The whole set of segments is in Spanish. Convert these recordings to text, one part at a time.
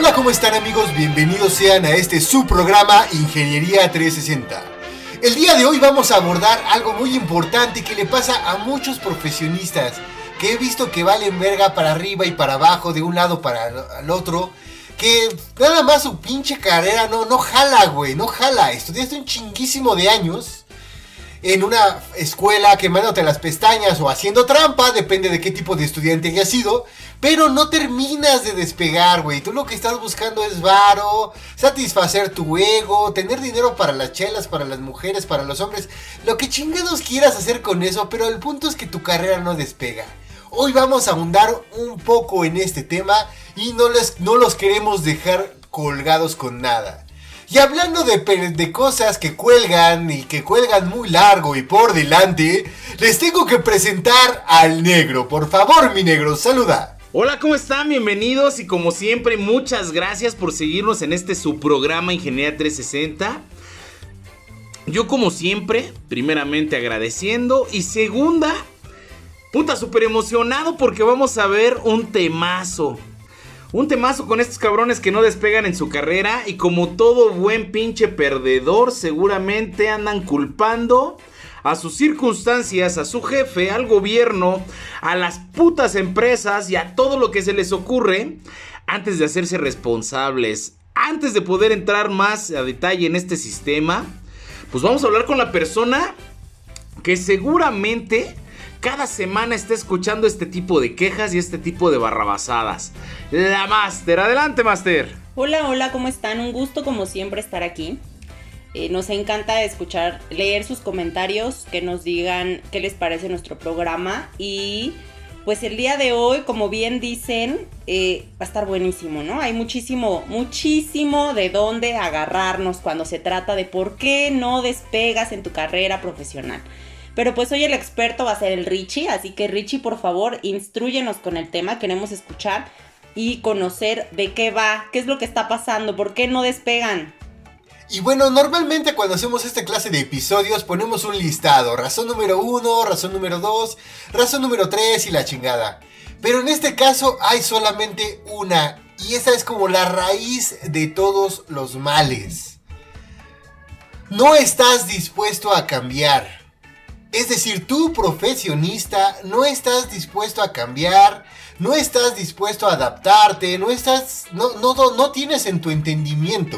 Hola, ¿cómo están amigos? Bienvenidos sean a este su programa Ingeniería 360. El día de hoy vamos a abordar algo muy importante que le pasa a muchos profesionistas que he visto que valen verga para arriba y para abajo, de un lado para el otro, que nada más su pinche carrera no, no jala, güey, no jala. Estudiaste un chinguísimo de años en una escuela quemándote las pestañas o haciendo trampa, depende de qué tipo de estudiante hayas sido, pero no terminas de despegar, güey. Tú lo que estás buscando es varo, satisfacer tu ego, tener dinero para las chelas, para las mujeres, para los hombres, lo que chingados quieras hacer con eso, pero el punto es que tu carrera no despega. Hoy vamos a ahondar un poco en este tema y no, les, no los queremos dejar colgados con nada. Y hablando de, cosas que cuelgan y que cuelgan muy largo y por delante, les tengo que presentar al negro. Por favor, mi negro, saluda. Hola, ¿cómo están? Bienvenidos y como siempre, muchas gracias por seguirnos en este subprograma Ingeniería 360. Yo como siempre, primeramente agradeciendo y segunda, Puta, súper emocionado porque vamos a ver un temazo. Un temazo con estos cabrones que no despegan en su carrera y como todo buen pinche perdedor seguramente andan culpando a sus circunstancias, a su jefe, al gobierno, a las putas empresas y a todo lo que se les ocurre antes de hacerse responsables. Antes de poder entrar más a detalle en este sistema, pues vamos a hablar con la persona que seguramente cada semana está escuchando este tipo de quejas y este tipo de barrabasadas. La Master, adelante Master. Hola, hola, ¿cómo están? Un gusto como siempre estar aquí. Eh, nos encanta escuchar, leer sus comentarios, que nos digan qué les parece nuestro programa y pues el día de hoy, como bien dicen, eh, va a estar buenísimo, ¿no? Hay muchísimo, muchísimo de dónde agarrarnos cuando se trata de por qué no despegas en tu carrera profesional. Pero pues hoy el experto va a ser el Richie, así que Richie, por favor, instruyenos con el tema, queremos escuchar y conocer de qué va, qué es lo que está pasando, por qué no despegan. Y bueno, normalmente cuando hacemos esta clase de episodios ponemos un listado, razón número uno, razón número dos, razón número tres y la chingada. Pero en este caso hay solamente una, y esa es como la raíz de todos los males. No estás dispuesto a cambiar. Es decir, tú profesionista no estás dispuesto a cambiar, no estás dispuesto a adaptarte, no estás, no, no, no tienes en tu entendimiento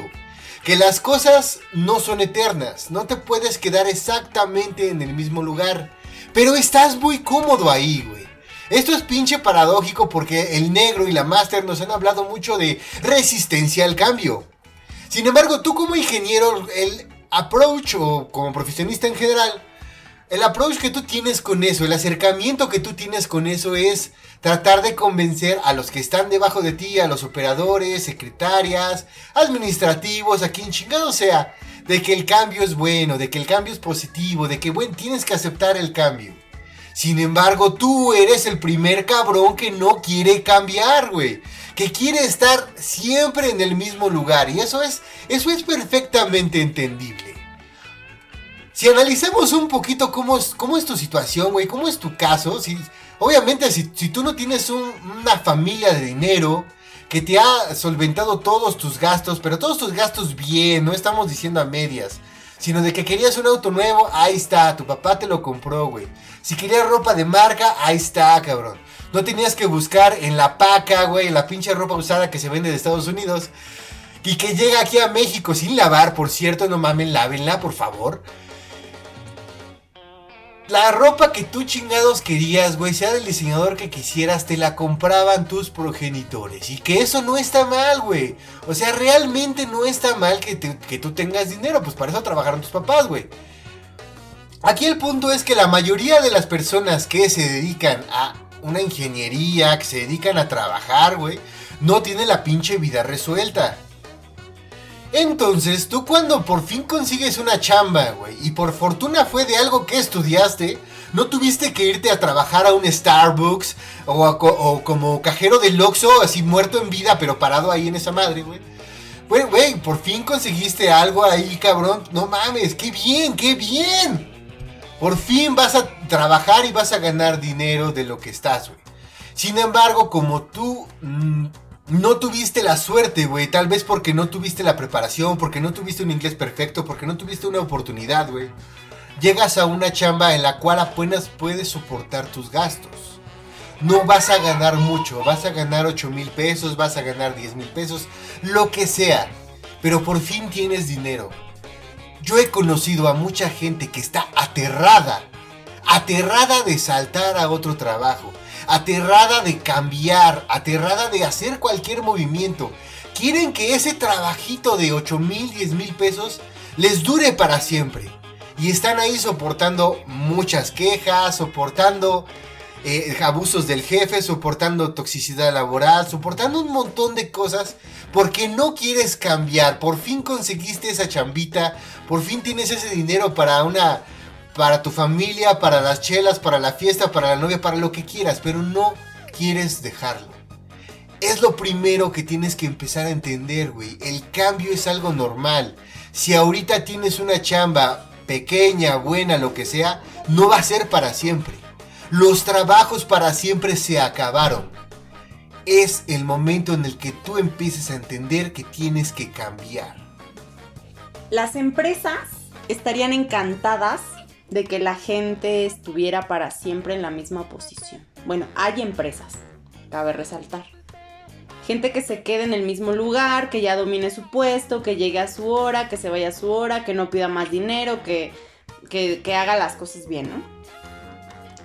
que las cosas no son eternas, no te puedes quedar exactamente en el mismo lugar, pero estás muy cómodo ahí, güey. Esto es pinche paradójico porque el negro y la máster nos han hablado mucho de resistencia al cambio. Sin embargo, tú como ingeniero, el approach o como profesionista en general, el approach que tú tienes con eso, el acercamiento que tú tienes con eso es tratar de convencer a los que están debajo de ti, a los operadores, secretarias, administrativos, a quien chingado sea, de que el cambio es bueno, de que el cambio es positivo, de que bueno, tienes que aceptar el cambio. Sin embargo, tú eres el primer cabrón que no quiere cambiar, güey. Que quiere estar siempre en el mismo lugar. Y eso es, eso es perfectamente entendible. Si analizamos un poquito cómo es, cómo es tu situación, güey, cómo es tu caso, si, obviamente si, tú no tienes una familia de dinero que te ha solventado todos tus gastos, pero todos tus gastos bien, no estamos diciendo a medias, sino de que querías un auto nuevo, ahí está, tu papá te lo compró, güey. Si querías ropa de marca, ahí está, cabrón. No tenías que buscar en la paca, güey, la pinche ropa usada que se vende de Estados Unidos. Y que llega aquí a México sin lavar, por cierto, no mamen, lávenla, por favor. La ropa que tú chingados querías, güey, sea del diseñador que quisieras, te la compraban tus progenitores. Y que eso no está mal, güey. O sea, realmente no está mal que, que tú tengas dinero, pues para eso trabajaron tus papás, güey. Aquí el punto es que la mayoría de las personas que se dedican a una ingeniería, que se dedican a trabajar, güey, no tiene la pinche vida resuelta. Entonces, tú cuando por fin consigues una chamba, güey, y por fortuna fue de algo que estudiaste, no tuviste que irte a trabajar a un Starbucks o, como cajero del Oxxo, así muerto en vida, pero parado ahí en esa madre, güey. Güey, güey, por fin conseguiste algo ahí, cabrón. No mames, qué bien, qué bien. Por fin vas a trabajar y vas a ganar dinero de lo que estás, güey. Sin embargo, como tú mm, no tuviste la suerte, güey, tal vez porque no tuviste la preparación, porque no tuviste un inglés perfecto, porque no tuviste una oportunidad, güey. Llegas a una chamba en la cual apenas puedes soportar tus gastos. No vas a ganar mucho, vas a ganar 8 mil pesos, vas a ganar 10 mil pesos, lo que sea. Pero por fin tienes dinero. Yo he conocido a mucha gente que está aterrada, aterrada de saltar a otro trabajo aterrada de cambiar, aterrada de hacer cualquier movimiento. Quieren que ese trabajito de 8 mil, 10 mil pesos les dure para siempre. Y están ahí soportando muchas quejas, soportando eh, abusos del jefe, soportando toxicidad laboral, soportando un montón de cosas porque no quieres cambiar. Por fin conseguiste esa chambita, por fin tienes ese dinero para una para tu familia, para las chelas, para la fiesta, para la novia, para lo que quieras, pero no quieres dejarlo. Es lo primero que tienes que empezar a entender, güey. El cambio es algo normal. Si ahorita tienes una chamba pequeña, buena, lo que sea, no va a ser para siempre. Los trabajos para siempre se acabaron. Es el momento en el que tú empieces a entender que tienes que cambiar. Las empresas estarían encantadas de que la gente estuviera para siempre en la misma posición. Bueno, hay empresas, cabe resaltar. Gente que se quede en el mismo lugar, que ya domine su puesto, que llegue a su hora, que se vaya a su hora, que no pida más dinero, que, que, haga las cosas bien, ¿no?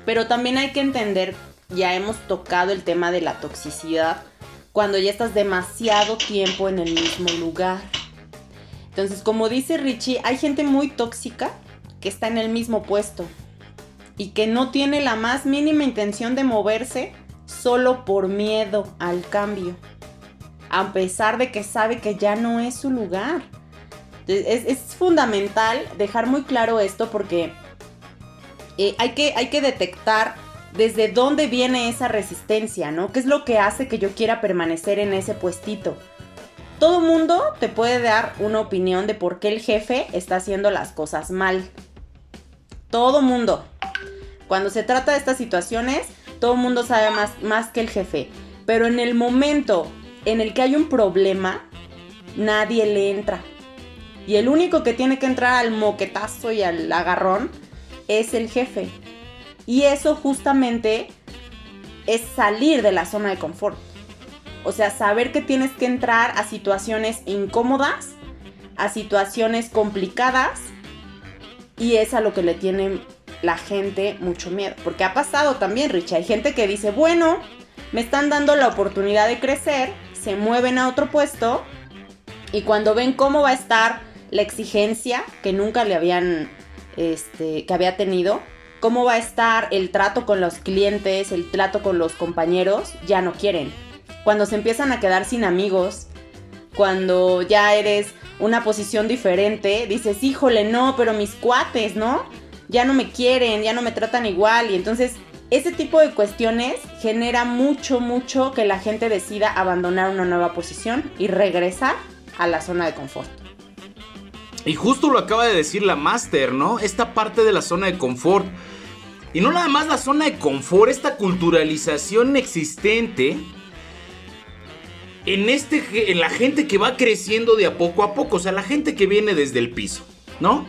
Pero también hay que entender, ya hemos tocado el tema de la toxicidad, cuando ya estás demasiado tiempo en el mismo lugar. Entonces, como dice Richie, hay gente muy tóxica que está en el mismo puesto y que no tiene la más mínima intención de moverse solo por miedo al cambio, a pesar de que sabe que ya no es su lugar. Es, fundamental dejar muy claro esto porque eh, hay, que, hay que detectar desde dónde viene esa resistencia, ¿no? ¿Qué es lo que hace que yo quiera permanecer en ese puestito? Todo mundo te puede dar una opinión de por qué el jefe está haciendo las cosas mal. Todo mundo. Cuando se trata de estas situaciones, todo mundo sabe más, más que el jefe. Pero en el momento en el que hay un problema, nadie le entra. Y el único que tiene que entrar al moquetazo y al agarrón es el jefe. Y eso justamente es salir de la zona de confort. O sea, saber que tienes que entrar a situaciones incómodas, a situaciones complicadas y es a lo que le tiene la gente mucho miedo. Porque ha pasado también, Rich. Hay gente que dice, bueno, me están dando la oportunidad de crecer, se mueven a otro puesto y cuando ven cómo va a estar la exigencia que nunca le habían, este, que había tenido, cómo va a estar el trato con los clientes, el trato con los compañeros, ya no quieren. Cuando se empiezan a quedar sin amigos, cuando ya eres una posición diferente, dices, híjole, no, pero mis cuates, ¿no? Ya no me quieren, ya no me tratan igual. Y entonces ese tipo de cuestiones genera mucho, mucho que la gente decida abandonar una nueva posición y regresar a la zona de confort. Y justo lo acaba de decir la Master, ¿no? Esta parte de la zona de confort. Y no nada más la zona de confort, esta culturalización existente en, este, en la gente que va creciendo de a poco a poco, o sea, la gente que viene desde el piso, ¿no?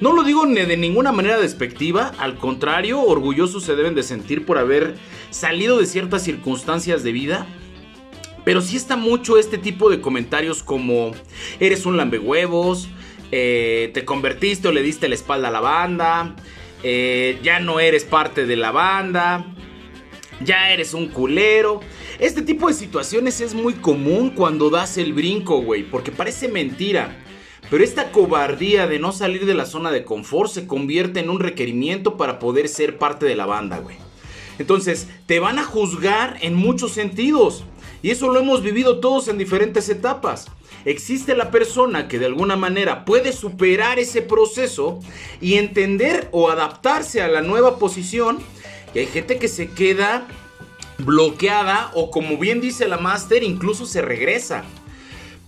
No lo digo de ninguna manera despectiva, al contrario, orgullosos se deben de sentir por haber salido de ciertas circunstancias de vida. Pero sí está mucho este tipo de comentarios como eres un lambehuevos, eh, te convertiste o le diste la espalda a la banda, eh, ya no eres parte de la banda, ya eres un culero. Este tipo de situaciones es muy común cuando das el brinco, güey, porque parece mentira. Pero esta cobardía de no salir de la zona de confort se convierte en un requerimiento para poder ser parte de la banda, güey. Entonces, te van a juzgar en muchos sentidos. Y eso lo hemos vivido todos en diferentes etapas. Existe la persona que de alguna manera puede superar ese proceso y entender o adaptarse a la nueva posición. Y hay gente que se queda bloqueada o como bien dice la máster, incluso se regresa.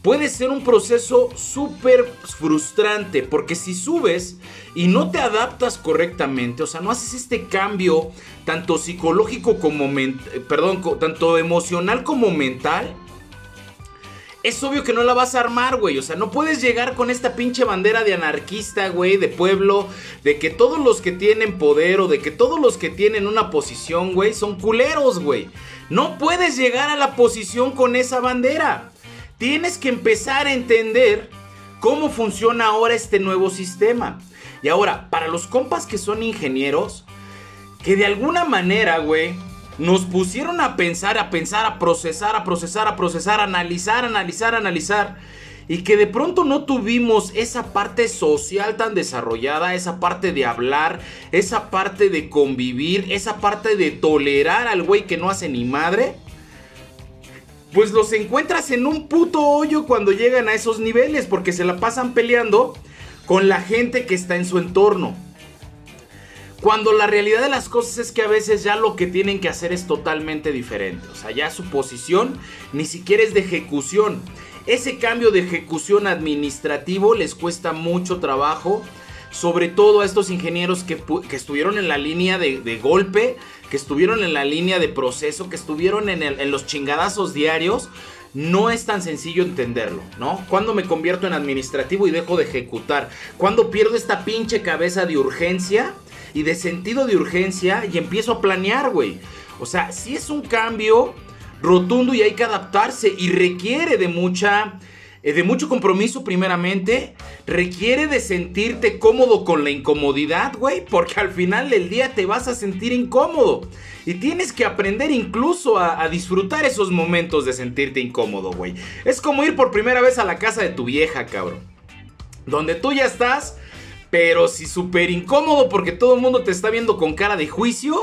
Puede ser un proceso súper frustrante porque si subes y no te adaptas correctamente, o sea, no haces este cambio tanto psicológico como, perdón, tanto emocional como mental, es obvio que no la vas a armar, güey. O sea, no puedes llegar con esta pinche bandera de anarquista, güey, de pueblo, de que todos los que tienen poder o de que todos los que tienen una posición, güey, son culeros, güey. No puedes llegar a la posición con esa bandera. Tienes que empezar a entender cómo funciona ahora este nuevo sistema. Y ahora, para los compas que son ingenieros, que de alguna manera, güey, nos pusieron a pensar, a pensar, a procesar, a procesar, a procesar, a analizar, analizar, analizar. Y que de pronto no tuvimos esa parte social tan desarrollada, esa parte de hablar, esa parte de convivir, esa parte de tolerar al güey que no hace ni madre. Pues los encuentras en un puto hoyo cuando llegan a esos niveles, porque se la pasan peleando con la gente que está en su entorno. Cuando la realidad de las cosas es que a veces ya lo que tienen que hacer es totalmente diferente. O sea, ya su posición ni siquiera es de ejecución. Ese cambio de ejecución administrativo les cuesta mucho trabajo. Sobre todo a estos ingenieros que, estuvieron en la línea de, golpe, que estuvieron en la línea de proceso, que estuvieron en, los chingadazos diarios no es tan sencillo entenderlo, ¿no? Cuando me convierto en administrativo y dejo de ejecutar, cuando pierdo esta pinche cabeza de urgencia y de sentido de urgencia y empiezo a planear, güey. O sea, si es un cambio rotundo y hay que adaptarse y requiere de mucha eh, de mucho compromiso primeramente, requiere de sentirte cómodo con la incomodidad, güey, porque al final del día te vas a sentir incómodo. Y tienes que aprender incluso a, a disfrutar esos momentos de sentirte incómodo, güey. Es como ir por primera vez a la casa de tu vieja, cabrón. Donde tú ya estás pero si súper incómodo porque todo el mundo te está viendo con cara de juicio.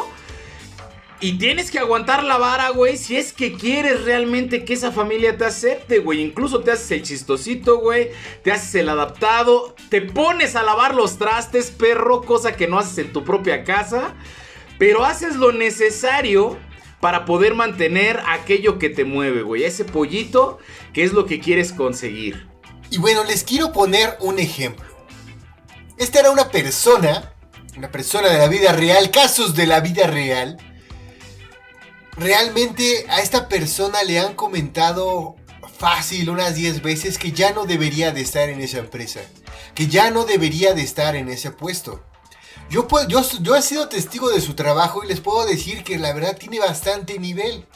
Y tienes que aguantar la vara, güey, si es que quieres realmente que esa familia te acepte, güey. Incluso te haces el chistosito, güey. Te haces el adaptado. Te pones a lavar los trastes, perro, cosa que no haces en tu propia casa. Pero haces lo necesario para poder mantener aquello que te mueve, güey. Ese pollito que es lo que quieres conseguir. Y bueno, les quiero poner un ejemplo. Esta era una persona, una persona de la vida real, casos de la vida real. Realmente a esta persona le han comentado fácil unas 10 veces que ya no debería de estar en esa empresa, que ya no debería de estar en ese puesto. Yo, yo, yo he sido testigo de su trabajo y les puedo decir que la verdad tiene bastante nivel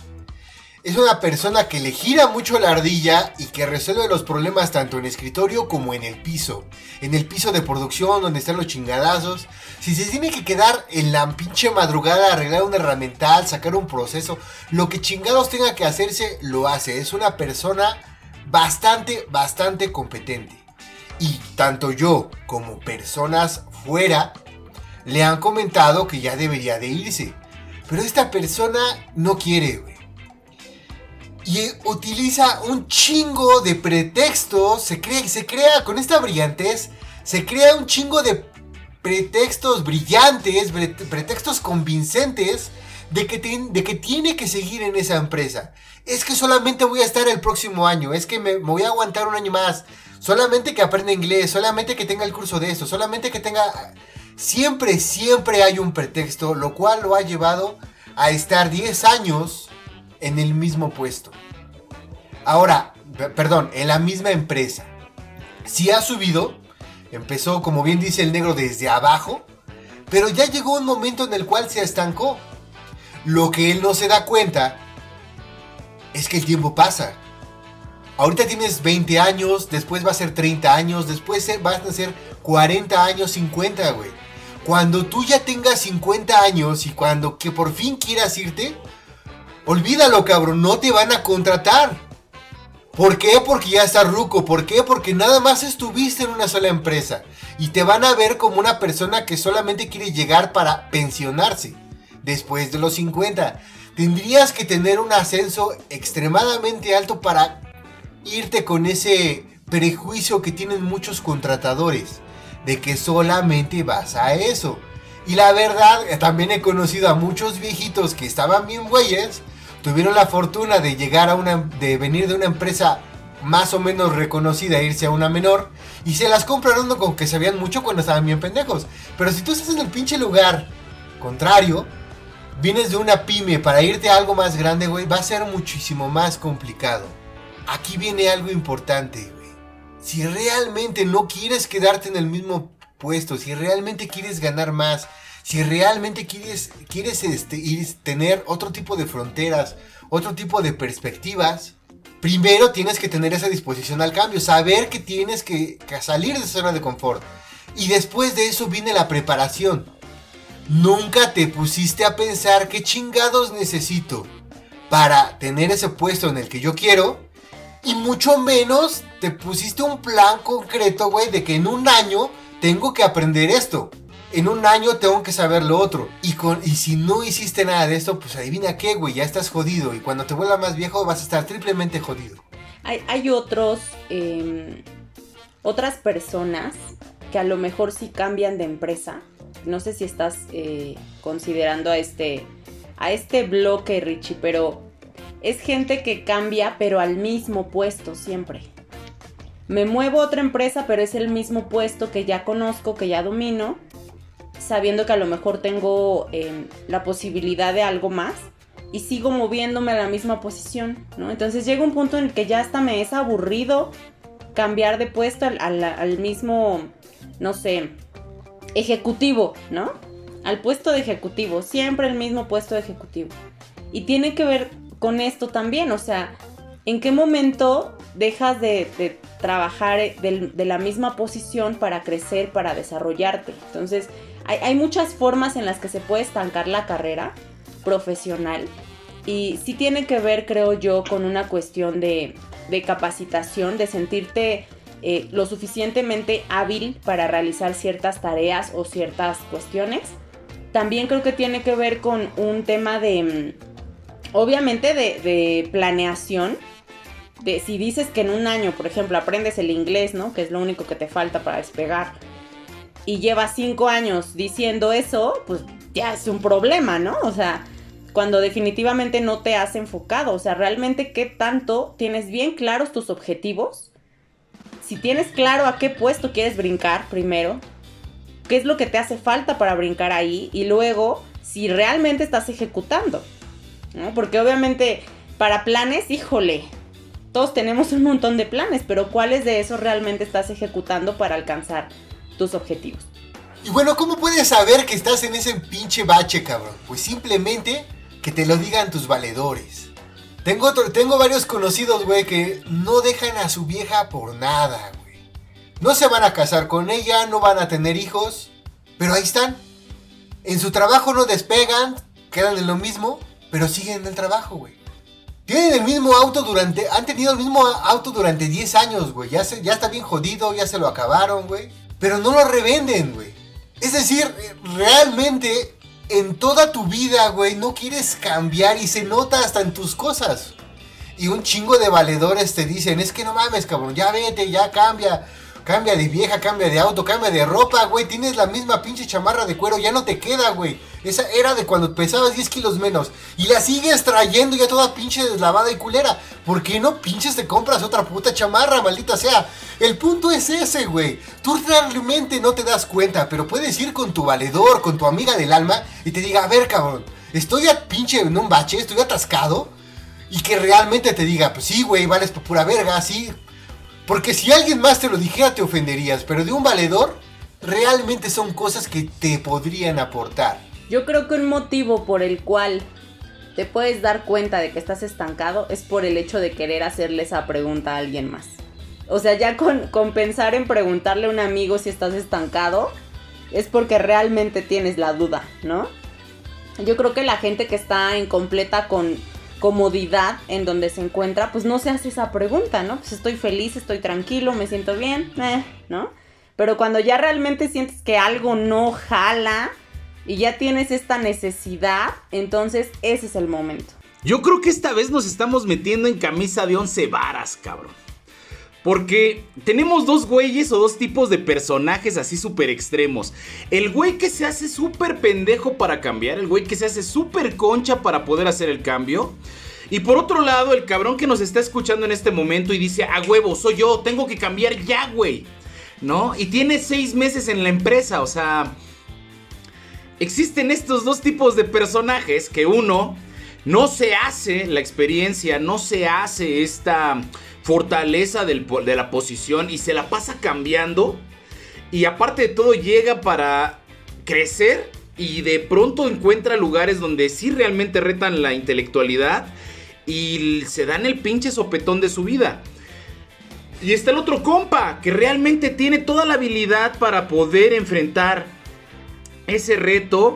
es una persona que le gira mucho la ardilla y que resuelve los problemas tanto en escritorio como en el piso. En el piso de producción donde están los chingadazos. Si se tiene que quedar en la pinche madrugada arreglar un herramental, sacar un proceso, lo que chingados tenga que hacerse, lo hace. Es una persona bastante, bastante competente. Y tanto yo como personas fuera le han comentado que ya debería de irse. Pero esta persona no quiere, güey y utiliza un chingo de pretextos. Se crea, se crea con esta brillantez, se crea un chingo de pretextos brillantes, pretextos convincentes de que, de que tiene que seguir en esa empresa. Es que solamente voy a estar el próximo año, es que me, voy a aguantar un año más. Solamente que aprenda inglés, solamente que tenga el curso de esto, solamente que tenga... Siempre, siempre hay un pretexto, lo cual lo ha llevado a estar 10 años en el mismo puesto. Ahora, perdón, en la misma empresa. Si ha subido, empezó como bien dice el negro desde abajo, pero ya llegó un momento en el cual se estancó. Lo que él no se da cuenta es que el tiempo pasa. Ahorita tienes 20 años, después va a ser 30 años, después vas a ser 40 años, 50, güey. Cuando tú ya tengas 50 años y cuando que por fin quieras irte, Olvídalo, cabrón, no te van a contratar. ¿Por qué? Porque ya está ruco. ¿Por qué? Porque nada más estuviste en una sola empresa. Y te van a ver como una persona que solamente quiere llegar para pensionarse. Después de los 50. tendrías que tener un ascenso extremadamente alto para irte con ese prejuicio que tienen muchos contratadores, de que solamente vas a eso. Y la verdad, eh, también he conocido a muchos viejitos que estaban bien güeyes, tuvieron la fortuna de llegar a una, de venir de una empresa más o menos reconocida e irse a una menor, y se las compraron con que sabían mucho cuando estaban bien pendejos. Pero si tú estás en el pinche lugar contrario, vienes de una pyme para irte a algo más grande, güey, va a ser muchísimo más complicado. Aquí viene algo importante, güey. Si realmente no quieres quedarte en el mismo puesto, si realmente quieres ganar más, si realmente quieres, este, tener otro tipo de fronteras, otro tipo de perspectivas, primero tienes que tener esa disposición al cambio, saber que tienes que, que salir de esa zona de confort. Y después de eso viene la preparación. Nunca te pusiste a pensar qué chingados necesito para tener ese puesto en el que yo quiero. Y mucho menos te pusiste un plan concreto, güey, de que en un año tengo que aprender esto. En un año tengo que saber lo otro. Y, con, y si no hiciste nada de esto, pues adivina qué, güey, ya estás jodido. Y cuando te vuelva más viejo vas a estar triplemente jodido. Hay, hay otros, eh, otras personas que a lo mejor sí cambian de empresa no sé si estás eh, considerando a este, a este bloque, Richie, pero es gente que cambia, pero al mismo puesto siempre. Me muevo a otra empresa, pero es el mismo puesto que ya conozco, que ya domino, sabiendo que a lo mejor tengo eh, la posibilidad de algo más y sigo moviéndome a la misma posición, ¿no? Entonces llega un punto en el que ya hasta me es aburrido cambiar de puesto al, al mismo, no sé, ejecutivo, ¿no? Al puesto de ejecutivo, siempre el mismo puesto de ejecutivo. Y tiene que ver con esto también, o sea, ¿en qué momento dejas de, trabajar de, la misma posición para crecer, para desarrollarte? Entonces, hay, muchas formas en las que se puede estancar la carrera profesional y sí tiene que ver, creo yo, con una cuestión de, de capacitación, de sentirte eh, lo suficientemente hábil para realizar ciertas tareas o ciertas cuestiones. También creo que tiene que ver con un tema de, mm, obviamente, de, planeación. De si dices que en un año, por ejemplo, aprendes el inglés, ¿no? Que es lo único que te falta para despegar. Y llevas cinco años diciendo eso, pues ya es un problema, ¿no? O sea, cuando definitivamente no te has enfocado. O sea, realmente qué tanto tienes bien claros tus objetivos si tienes claro a qué puesto quieres brincar primero, qué es lo que te hace falta para brincar ahí y luego si realmente estás ejecutando. Porque obviamente para planes, híjole, todos tenemos un montón de planes, pero ¿cuáles de esos realmente estás ejecutando para alcanzar tus objetivos? Y bueno, ¿cómo puedes saber que estás en ese pinche bache, cabrón? Pues simplemente que te lo digan tus valedores. Tengo, tengo varios conocidos, güey, que no dejan a su vieja por nada, güey. No se van a casar con ella, no van a tener hijos, pero ahí están. En su trabajo no despegan, quedan en lo mismo, pero siguen en el trabajo, güey. Tienen el mismo auto durante, han tenido el mismo auto durante 10 años, güey. Ya, ya está bien jodido, ya se lo acabaron, güey. Pero no lo revenden, güey. Es decir, realmente en toda tu vida, güey, no quieres cambiar y se nota hasta en tus cosas. Y un chingo de valedores te dicen, es que no mames, cabrón, ya vete, ya cambia. Cambia de vieja, cambia de auto, cambia de ropa, güey. Tienes la misma pinche chamarra de cuero, ya no te queda, güey. Esa era de cuando pesabas 10 kilos menos. Y la sigues trayendo ya toda pinche deslavada y culera. ¿Por qué no pinches te compras otra puta chamarra, maldita sea? El punto es ese, güey. Tú realmente no te das cuenta, pero puedes ir con tu valedor, con tu amiga del alma y te diga, a ver, cabrón, estoy a pinche en un bache, estoy atascado. Y que realmente te diga, pues sí, güey, vales por pura verga, sí, porque si alguien más te lo dijera te ofenderías, pero de un valedor realmente son cosas que te podrían aportar. Yo creo que un motivo por el cual te puedes dar cuenta de que estás estancado es por el hecho de querer hacerle esa pregunta a alguien más. O sea, ya con, con pensar en preguntarle a un amigo si estás estancado, es porque realmente tienes la duda, ¿no? Yo creo que la gente que está en completa con comodidad en donde se encuentra, pues no se hace esa pregunta, ¿no? Pues estoy feliz, estoy tranquilo, me siento bien, eh, ¿no? Pero cuando ya realmente sientes que algo no jala, y ya tienes esta necesidad, entonces ese es el momento. Yo creo que esta vez nos estamos metiendo en camisa de once varas, cabrón. Porque tenemos dos güeyes o dos tipos de personajes así súper extremos. El güey que se hace súper pendejo para cambiar, el güey que se hace súper concha para poder hacer el cambio. Y por otro lado, el cabrón que nos está escuchando en este momento y dice, a huevo, soy yo, tengo que cambiar ya, güey. ¿No? Y tiene seis meses en la empresa, o sea... Existen estos dos tipos de personajes que uno no se hace la experiencia, no se hace esta fortaleza de la posición y se la pasa cambiando. Y aparte de todo llega para crecer y de pronto encuentra lugares donde sí realmente retan la intelectualidad y se dan el pinche sopetón de su vida. Y está el otro compa que realmente tiene toda la habilidad para poder enfrentar ese reto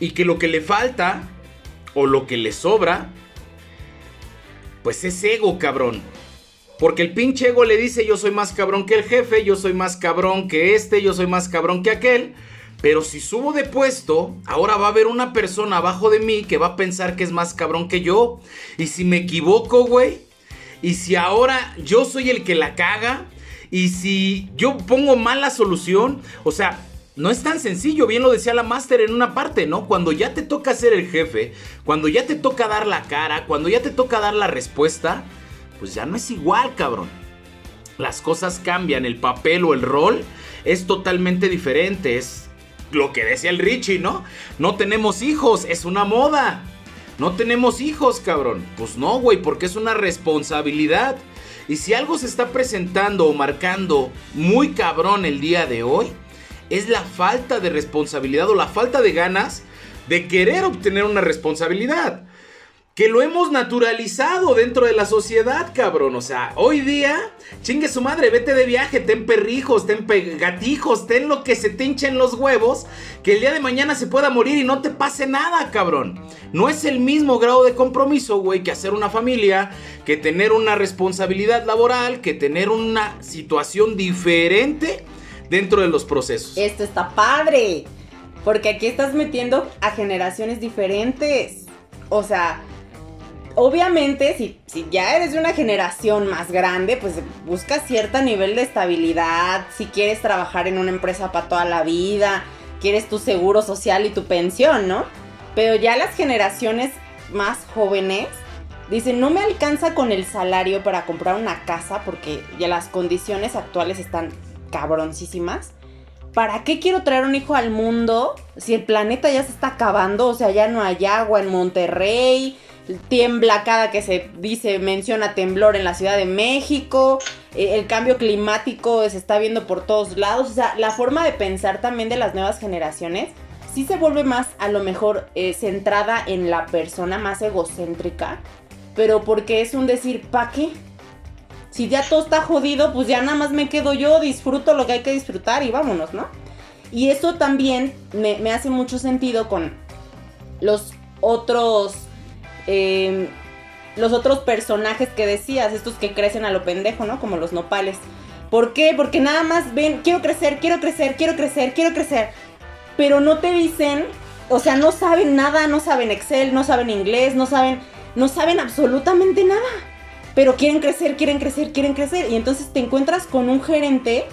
y que lo que le falta o lo que le sobra, pues es ego, cabrón. Porque el pinche ego le dice yo soy más cabrón que el jefe, yo soy más cabrón que este, yo soy más cabrón que aquel. Pero si subo de puesto, ahora va a haber una persona abajo de mí que va a pensar que es más cabrón que yo. Y si me equivoco, güey. Y si ahora yo soy el que la caga. Y si yo pongo mal la solución. O sea, no es tan sencillo, bien lo decía la máster en una parte, ¿no? Cuando ya te toca ser el jefe, cuando ya te toca dar la cara, cuando ya te toca dar la respuesta, pues ya no es igual, cabrón. Las cosas cambian, el papel o el rol es totalmente diferente, es lo que decía el Richie, ¿no? No tenemos hijos, es una moda. No tenemos hijos, cabrón. Pues no, güey, porque es una responsabilidad. Y si algo se está presentando o marcando muy cabrón el día de hoy, es la falta de responsabilidad o la falta de ganas de querer obtener una responsabilidad. Que lo hemos naturalizado dentro de la sociedad, cabrón. O sea, hoy día, chingue su madre, vete de viaje, ten perrijos, ten gatijos, ten lo que se te hinchen los huevos, que el día de mañana se pueda morir y no te pase nada, cabrón. No es el mismo grado de compromiso, güey, que hacer una familia, que tener una responsabilidad laboral, que tener una situación diferente dentro de los procesos. Esto está padre, porque aquí estás metiendo a generaciones diferentes. O sea, obviamente, si, si, ya eres de una generación más grande, pues buscas cierto nivel de estabilidad, si quieres trabajar en una empresa para toda la vida, quieres tu seguro social y tu pensión, ¿no? Pero ya las generaciones más jóvenes dicen, no me alcanza con el salario para comprar una casa porque ya las condiciones actuales están cabroncísimas. ¿Para qué quiero traer un hijo al mundo si el planeta ya se está acabando? O sea, ya no hay agua en Monterrey, tiembla cada que se dice, menciona temblor en la Ciudad de México, eh, el cambio climático se está viendo por todos lados. O sea, la forma de pensar también de las nuevas generaciones sí se vuelve más a lo mejor eh, centrada en la persona más egocéntrica, pero porque es un decir, ¿pa' qué? si ya todo está jodido, pues ya nada más me quedo yo, disfruto lo que hay que disfrutar y vámonos, ¿no? Y eso también me, hace mucho sentido con los otros, em, los otros personajes que decías, estos que crecen a lo pendejo, ¿no? Como los nopales. ¿Por qué? Porque nada más ven, quiero crecer, quiero crecer, quiero crecer, quiero crecer. Pero no te dicen, o sea, no saben nada, no saben Excel, no saben inglés, no saben, no saben absolutamente nada pero quieren crecer, quieren crecer, quieren crecer. Y entonces te encuentras con un gerente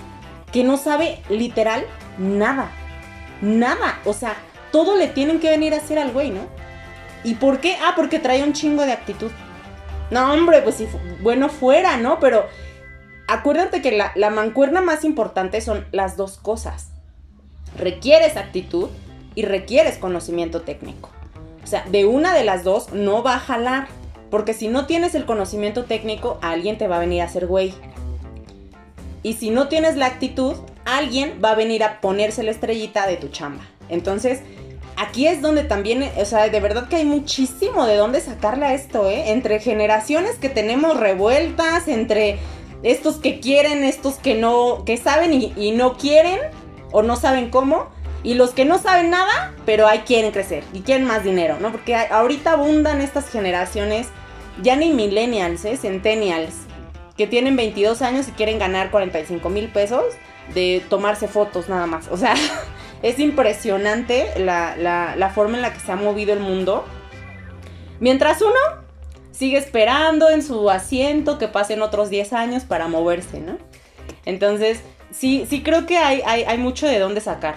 que no sabe literal nada. Nada. O sea, todo le tienen que venir a hacer al güey, ¿no? ¿Y por qué? Ah, porque trae un chingo de actitud. No, hombre, pues si bueno fuera, ¿no? Pero acuérdate que la, la mancuerna más importante son las dos cosas. Requieres actitud y requieres conocimiento técnico. O sea, de una de las dos no va a jalar. Porque si no tienes el conocimiento técnico, alguien te va a venir a hacer güey. Y si no tienes la actitud, alguien va a venir a ponerse la estrellita de tu chamba. Entonces, aquí es donde también, o sea, de verdad que hay muchísimo de dónde sacarle a esto, ¿eh? Entre generaciones que tenemos revueltas, entre estos que quieren, estos que no, que saben y, no quieren o no saben cómo. Y los que no saben nada, pero ahí quieren crecer y quieren más dinero, ¿no? Porque ahorita abundan estas generaciones ya ni millennials, ¿eh? centennials, que tienen 22 años y quieren ganar 45 mil pesos de tomarse fotos nada más. O sea, es impresionante la, la forma en la que se ha movido el mundo. Mientras uno sigue esperando en su asiento que pasen otros 10 años para moverse, ¿no? Entonces, sí, sí creo que hay, hay, mucho de dónde sacar.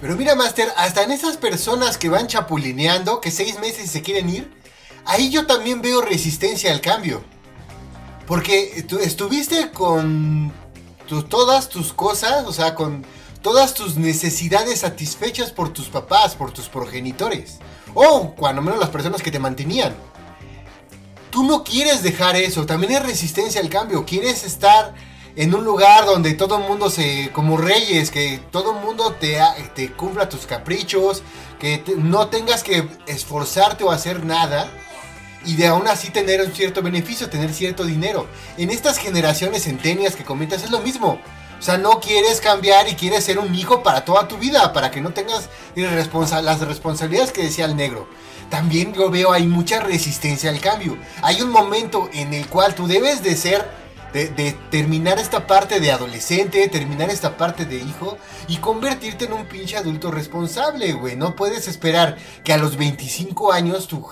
Pero mira, Master, hasta en esas personas que van chapulineando, que seis meses se quieren ir, ahí yo también veo resistencia al cambio. Porque tú estuviste con todas tus cosas, o sea, con todas tus necesidades satisfechas por tus papás, por tus progenitores. O cuando menos las personas que te mantenían. Tú no quieres dejar eso, también es resistencia al cambio. Quieres estar en un lugar donde todo el mundo se. como reyes, que todo el mundo te, te cumpla tus caprichos, que no tengas que esforzarte o hacer nada. Y de aún así tener un cierto beneficio, tener cierto dinero. En estas generaciones centenias que comentas es lo mismo. O sea, no quieres cambiar y quieres ser un hijo para toda tu vida, para que no tengas las responsabilidades que decía el negro. También yo veo hay mucha resistencia al cambio. Hay un momento en el cual tú debes de ser, de, terminar esta parte de adolescente, terminar esta parte de hijo y convertirte en un pinche adulto responsable, güey. No puedes esperar que a los 25 años tu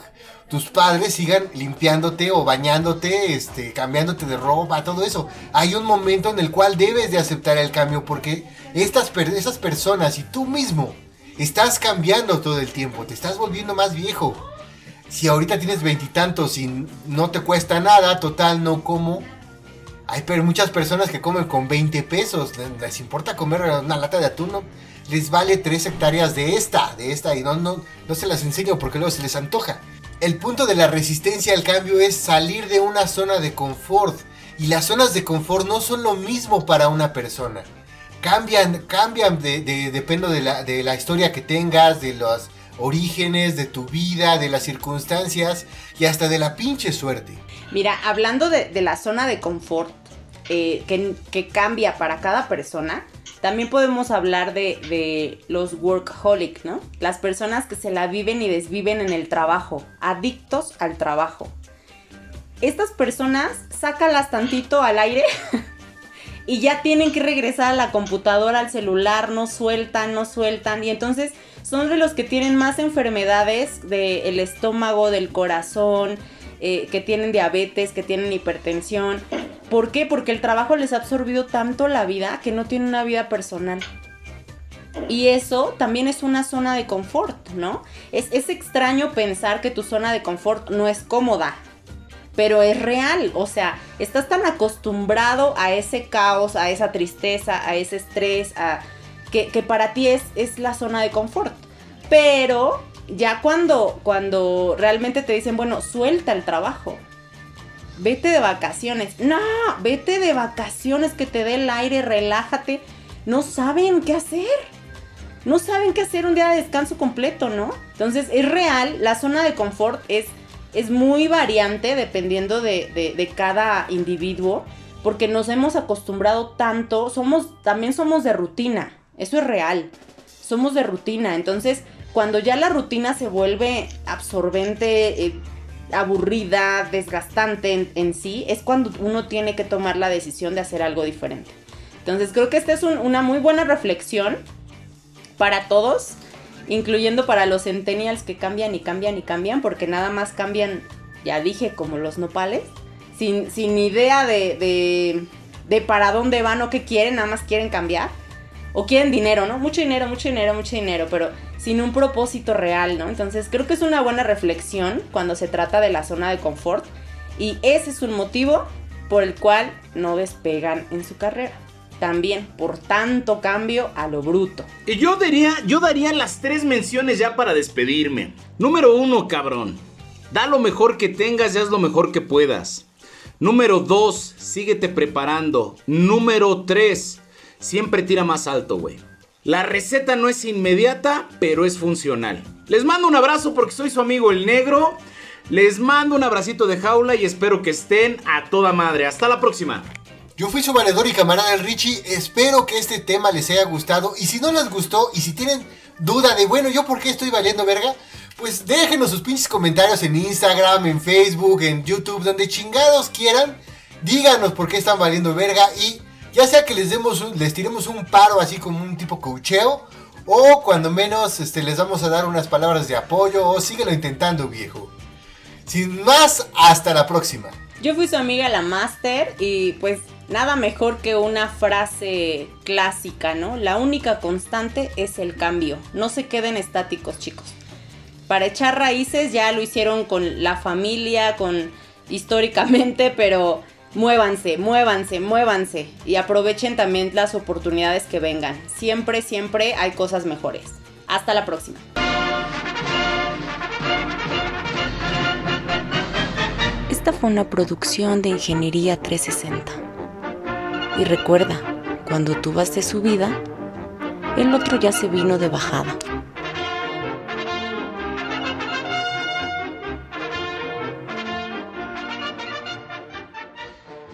tus padres sigan limpiándote o bañándote, este, cambiándote de ropa, todo eso. Hay un momento en el cual debes de aceptar el cambio porque estas esas personas y tú mismo estás cambiando todo el tiempo, te estás volviendo más viejo. Si ahorita tienes veintitantos y no te cuesta nada, total, no como. Hay muchas personas que comen con 20 pesos, les importa comer una lata de atún, ¿no? les vale 3 hectáreas de esta, de esta, y no, no, no se las enseño porque luego se les antoja. El punto de la resistencia al cambio es salir de una zona de confort. Y las zonas de confort no son lo mismo para una persona. Cambian, cambian de, depende de la, historia que tengas, de los orígenes, de tu vida, de las circunstancias y hasta de la pinche suerte. Mira, hablando de, la zona de confort eh, que cambia para cada persona, también podemos hablar de, los workaholic, ¿no? Las personas que se la viven y desviven en el trabajo, adictos al trabajo. Estas personas, sácalas tantito al aire y ya tienen que regresar a la computadora, al celular, no sueltan, no sueltan. Y entonces son de los que tienen más enfermedades del estómago, del corazón, eh, que tienen diabetes, que tienen hipertensión. ¿Por qué? Porque el trabajo les ha absorbido tanto la vida que no tienen una vida personal. Y eso también es una zona de confort, ¿no? Es, es, extraño pensar que tu zona de confort no es cómoda, pero es real. O sea, estás tan acostumbrado a ese caos, a esa tristeza, a ese estrés, a, que, que para ti es, es la zona de confort. Pero ya cuando, cuando realmente te dicen, bueno, suelta el trabajo, vete de vacaciones. No, vete de vacaciones, que te dé el aire, relájate. No saben qué hacer. No saben qué hacer un día de descanso completo, ¿no? Entonces es real, la zona de confort es, es muy variante dependiendo de, de cada individuo, porque nos hemos acostumbrado tanto, somos, también somos de rutina, eso es real, somos de rutina, entonces cuando ya la rutina se vuelve absorbente, eh, aburrida, desgastante en, sí, es cuando uno tiene que tomar la decisión de hacer algo diferente. Entonces creo que esta es una muy buena reflexión para todos, incluyendo para los centennials que cambian y cambian y cambian, porque nada más cambian, ya dije, como los nopales, sin, sin idea de, de, de para dónde van o qué quieren, nada más quieren cambiar. O quieren dinero, ¿no? Mucho dinero, mucho dinero, mucho dinero, pero sin un propósito real, ¿no? Entonces creo que es una buena reflexión cuando se trata de la zona de confort y ese es un motivo por el cual no despegan en su carrera. También por tanto cambio a lo bruto. Y yo diría, yo daría las tres menciones ya para despedirme. Número uno, cabrón. Da lo mejor que tengas y haz lo mejor que puedas. Número dos, síguete preparando. Número tres, siempre tira más alto, güey. La receta no es inmediata, pero es funcional. Les mando un abrazo porque soy su amigo el negro. Les mando un abracito de jaula y espero que estén a toda madre. Hasta la próxima. Yo fui su valedor y camarada el Richie. Espero que este tema les haya gustado. Y si no les gustó y si tienen duda de, bueno, yo por qué estoy valiendo verga, pues déjenos sus pinches comentarios en Instagram, en Facebook, en YouTube, donde chingados quieran. Díganos por qué están valiendo verga y Ya sea que les demos un- les tiremos un paro así como un tipo cocheo. O cuando menos este, les vamos a dar unas palabras de apoyo. O síguelo intentando, viejo. Sin más, hasta la próxima. Yo fui su amiga la Master y pues nada mejor que una frase clásica, ¿no? La única constante es el cambio. No se queden estáticos, chicos. Para echar raíces ya lo hicieron con la familia, con históricamente, pero muévanse, muévanse, muévanse y aprovechen también las oportunidades que vengan. Siempre, siempre hay cosas mejores. Hasta la próxima. Esta fue una producción de Ingeniería 360. Y recuerda, cuando tú vas de subida, el otro ya se vino de bajada.